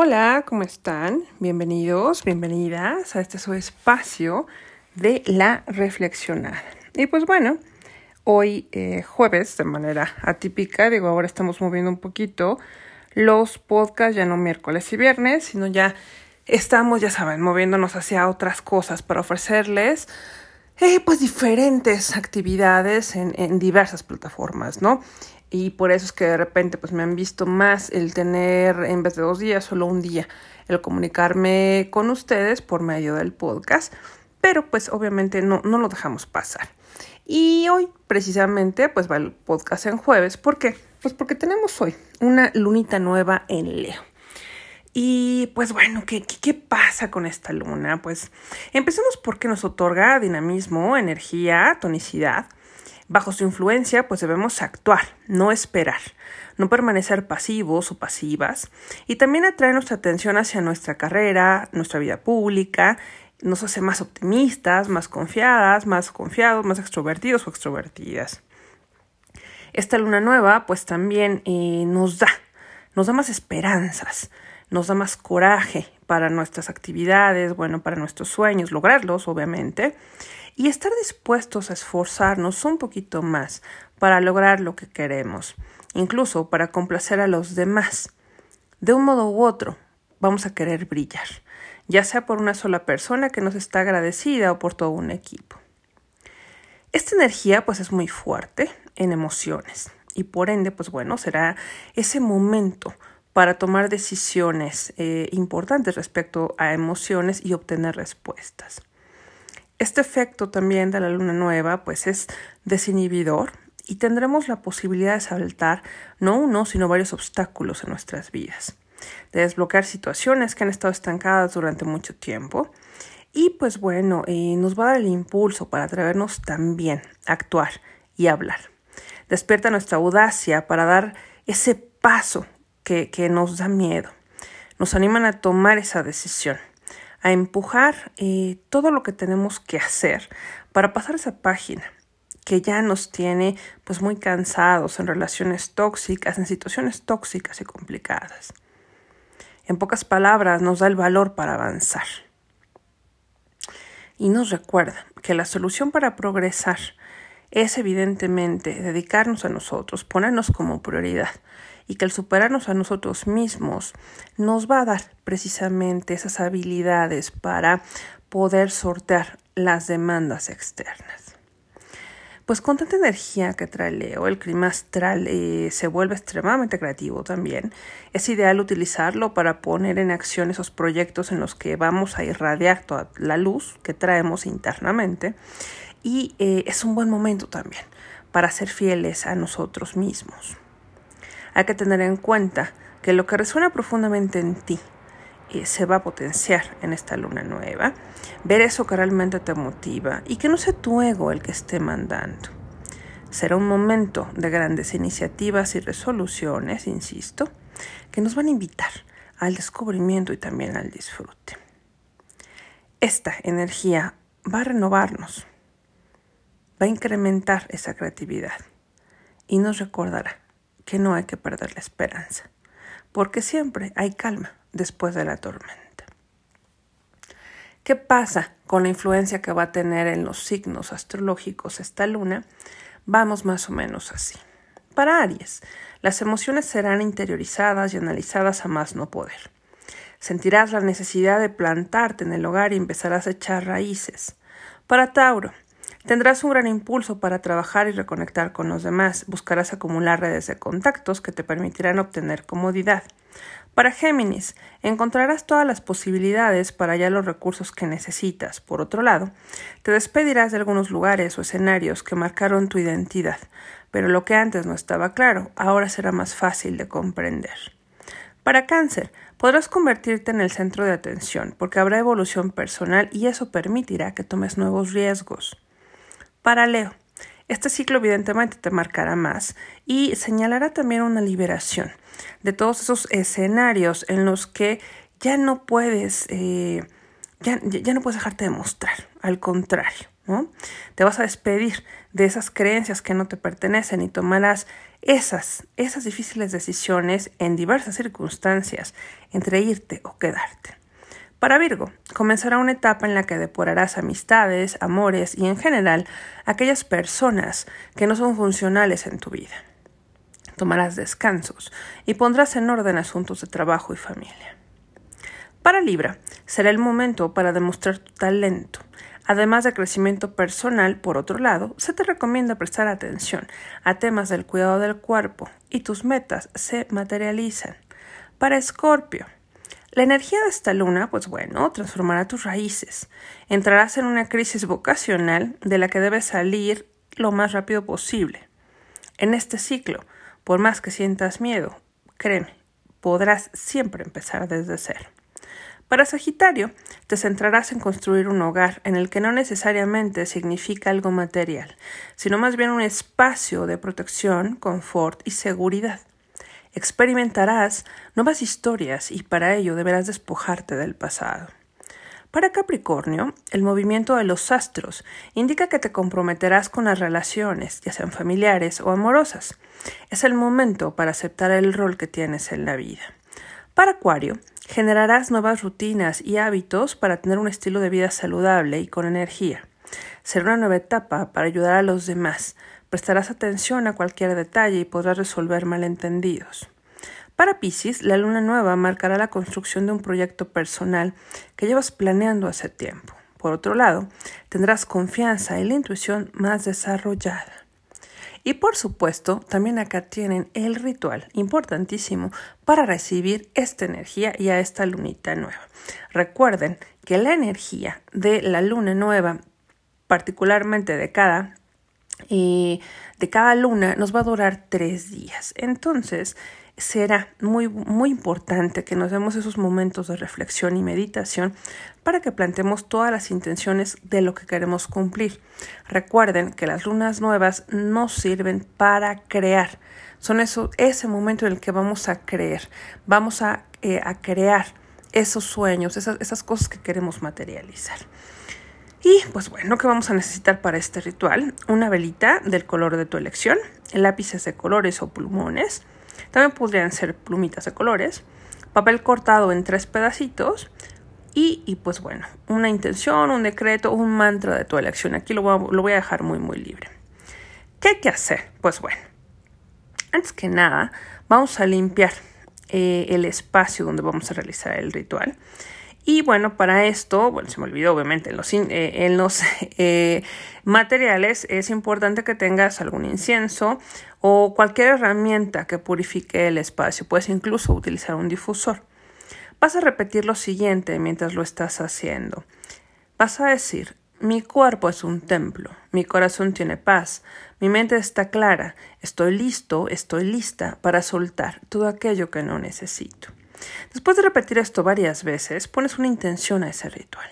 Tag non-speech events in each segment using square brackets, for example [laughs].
Hola, ¿cómo están? Bienvenidos, bienvenidas a este su espacio de la reflexionada. Y pues bueno, hoy eh, jueves, de manera atípica, digo, ahora estamos moviendo un poquito los podcasts, ya no miércoles y viernes, sino ya estamos, ya saben, moviéndonos hacia otras cosas para ofrecerles eh, pues diferentes actividades en, en diversas plataformas, ¿no? Y por eso es que de repente pues me han visto más el tener en vez de dos días solo un día el comunicarme con ustedes por medio del podcast pero pues obviamente no, no lo dejamos pasar y hoy precisamente pues va el podcast en jueves ¿por qué? pues porque tenemos hoy una lunita nueva en Leo y pues bueno, ¿qué, ¿qué, pasa con esta luna? Pues empecemos porque nos otorga dinamismo, energía, tonicidad, Bajo su influencia, pues debemos actuar, no esperar, no permanecer pasivos o pasivas, y también atrae nuestra atención hacia nuestra carrera, nuestra vida pública, nos hace más optimistas, más confiadas, más confiados, más extrovertidos o extrovertidas. Esta luna nueva, pues también eh, nos da, nos da más esperanzas, nos da más coraje para nuestras actividades, bueno, para nuestros sueños, lograrlos, obviamente, y estar dispuestos a esforzarnos un poquito más para lograr lo que queremos, incluso para complacer a los demás. De un modo u otro, vamos a querer brillar, ya sea por una sola persona que nos está agradecida o por todo un equipo. Esta energía pues es muy fuerte en emociones y por ende pues bueno será ese momento para tomar decisiones eh, importantes respecto a emociones y obtener respuestas. Este efecto también de la luna nueva pues es desinhibidor y tendremos la posibilidad de saltar no uno, sino varios obstáculos en nuestras vidas, de desbloquear situaciones que han estado estancadas durante mucho tiempo y pues bueno, eh, nos va a dar el impulso para atrevernos también a actuar y hablar. Despierta nuestra audacia para dar ese paso que, nos da miedo. Nos animan a tomar esa decisión a empujar eh, todo lo que tenemos que hacer para pasar esa página que ya nos tiene pues muy cansados en relaciones tóxicas, en situaciones tóxicas y complicadas. En pocas palabras, nos da el valor para avanzar. Y nos recuerda que la solución para progresar es evidentemente dedicarnos a nosotros, ponernos como prioridad y que el superarnos a nosotros mismos nos va a dar precisamente esas habilidades para poder sortear las demandas externas. Pues con tanta energía que trae Leo, el clima astral eh, se vuelve extremadamente creativo también. Es ideal utilizarlo para poner en acción esos proyectos en los que vamos a irradiar toda la luz que traemos internamente. Y eh, es un buen momento también para ser fieles a nosotros mismos. Hay que tener en cuenta que lo que resuena profundamente en ti se va a potenciar en esta luna nueva, ver eso que realmente te motiva y que no sea tu ego el que esté mandando. Será un momento de grandes iniciativas y resoluciones, insisto, que nos van a invitar al descubrimiento y también al disfrute. Esta energía va a renovarnos, va a incrementar esa creatividad y nos recordará que no hay que perder la esperanza, porque siempre hay calma después de la tormenta. ¿Qué pasa con la influencia que va a tener en los signos astrológicos esta luna? Vamos más o menos así. Para Aries, las emociones serán interiorizadas y analizadas a más no poder. Sentirás la necesidad de plantarte en el hogar y empezarás a echar raíces. Para Tauro, Tendrás un gran impulso para trabajar y reconectar con los demás. Buscarás acumular redes de contactos que te permitirán obtener comodidad. Para Géminis, encontrarás todas las posibilidades para hallar los recursos que necesitas. Por otro lado, te despedirás de algunos lugares o escenarios que marcaron tu identidad, pero lo que antes no estaba claro, ahora será más fácil de comprender. Para Cáncer, podrás convertirte en el centro de atención, porque habrá evolución personal y eso permitirá que tomes nuevos riesgos. Para Leo, este ciclo evidentemente te marcará más y señalará también una liberación de todos esos escenarios en los que ya no puedes, eh, ya, ya, no puedes dejarte de mostrar, al contrario, ¿no? Te vas a despedir de esas creencias que no te pertenecen y tomarás esas, esas difíciles decisiones en diversas circunstancias entre irte o quedarte. Para Virgo, comenzará una etapa en la que depurarás amistades, amores y en general aquellas personas que no son funcionales en tu vida. Tomarás descansos y pondrás en orden asuntos de trabajo y familia. Para Libra, será el momento para demostrar tu talento. Además de crecimiento personal, por otro lado, se te recomienda prestar atención a temas del cuidado del cuerpo y tus metas se materializan. Para Escorpio, la energía de esta luna, pues bueno, transformará tus raíces. Entrarás en una crisis vocacional de la que debes salir lo más rápido posible. En este ciclo, por más que sientas miedo, créeme, podrás siempre empezar desde cero. Para Sagitario, te centrarás en construir un hogar en el que no necesariamente significa algo material, sino más bien un espacio de protección, confort y seguridad. Experimentarás nuevas historias y para ello deberás despojarte del pasado. Para Capricornio, el movimiento de los astros indica que te comprometerás con las relaciones, ya sean familiares o amorosas. Es el momento para aceptar el rol que tienes en la vida. Para Acuario, generarás nuevas rutinas y hábitos para tener un estilo de vida saludable y con energía. Será una nueva etapa para ayudar a los demás, Prestarás atención a cualquier detalle y podrás resolver malentendidos. Para Pisces, la luna nueva marcará la construcción de un proyecto personal que llevas planeando hace tiempo. Por otro lado, tendrás confianza y la intuición más desarrollada. Y por supuesto, también acá tienen el ritual importantísimo para recibir esta energía y a esta lunita nueva. Recuerden que la energía de la luna nueva, particularmente de cada y de cada luna nos va a durar tres días. Entonces, será muy, muy importante que nos demos esos momentos de reflexión y meditación para que planteemos todas las intenciones de lo que queremos cumplir. Recuerden que las lunas nuevas no sirven para crear, son eso, ese momento en el que vamos a creer, vamos a, eh, a crear esos sueños, esas, esas cosas que queremos materializar. Y pues bueno, ¿qué vamos a necesitar para este ritual? Una velita del color de tu elección, lápices de colores o plumones, también podrían ser plumitas de colores, papel cortado en tres pedacitos y, y pues bueno, una intención, un decreto, un mantra de tu elección. Aquí lo voy, a, lo voy a dejar muy muy libre. ¿Qué hay que hacer? Pues bueno, antes que nada, vamos a limpiar eh, el espacio donde vamos a realizar el ritual. Y bueno, para esto, se me olvidó obviamente, en los, eh, [laughs] eh, materiales es importante que tengas algún incienso o cualquier herramienta que purifique el espacio. Puedes incluso utilizar un difusor. Vas a repetir lo siguiente mientras lo estás haciendo. Vas a decir, mi cuerpo es un templo, mi corazón tiene paz, mi mente está clara, estoy listo, estoy lista para soltar todo aquello que no necesito. Después de repetir esto varias veces, pones una intención a ese ritual.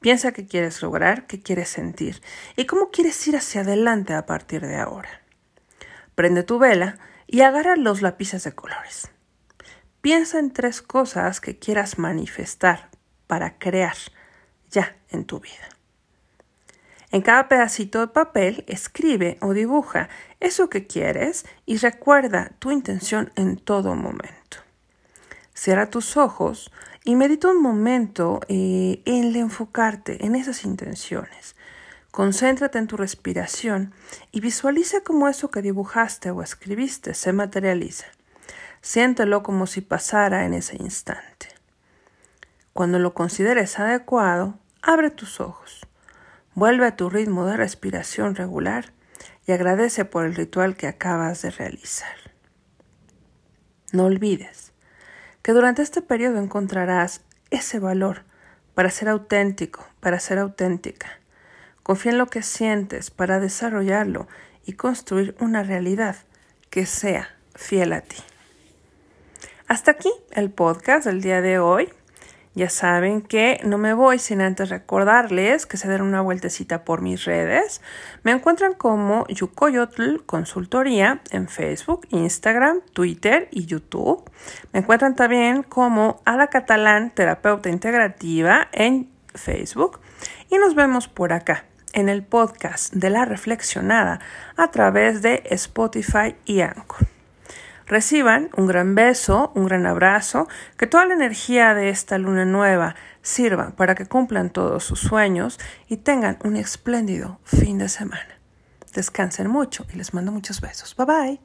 Piensa qué quieres lograr, qué quieres sentir y cómo quieres ir hacia adelante a partir de ahora. Prende tu vela y agarra los lápices de colores. Piensa en tres cosas que quieras manifestar para crear ya en tu vida. En cada pedacito de papel escribe o dibuja eso que quieres y recuerda tu intención en todo momento. Cierra tus ojos y medita un momento eh, en enfocarte en esas intenciones. Concéntrate en tu respiración y visualiza cómo eso que dibujaste o escribiste se materializa. Siéntelo como si pasara en ese instante. Cuando lo consideres adecuado, abre tus ojos. Vuelve a tu ritmo de respiración regular y agradece por el ritual que acabas de realizar. No olvides, que durante este periodo encontrarás ese valor para ser auténtico, para ser auténtica. Confía en lo que sientes para desarrollarlo y construir una realidad que sea fiel a ti. Hasta aquí el podcast del día de hoy. Ya saben que no me voy sin antes recordarles que se den una vueltecita por mis redes. Me encuentran como Yukoyotl Consultoría en Facebook, Instagram, Twitter y YouTube. Me encuentran también como Ada Catalán Terapeuta Integrativa en Facebook. Y nos vemos por acá, en el podcast de la reflexionada a través de Spotify y Anchor. Reciban un gran beso, un gran abrazo, que toda la energía de esta luna nueva sirva para que cumplan todos sus sueños y tengan un espléndido fin de semana. Descansen mucho y les mando muchos besos. Bye bye.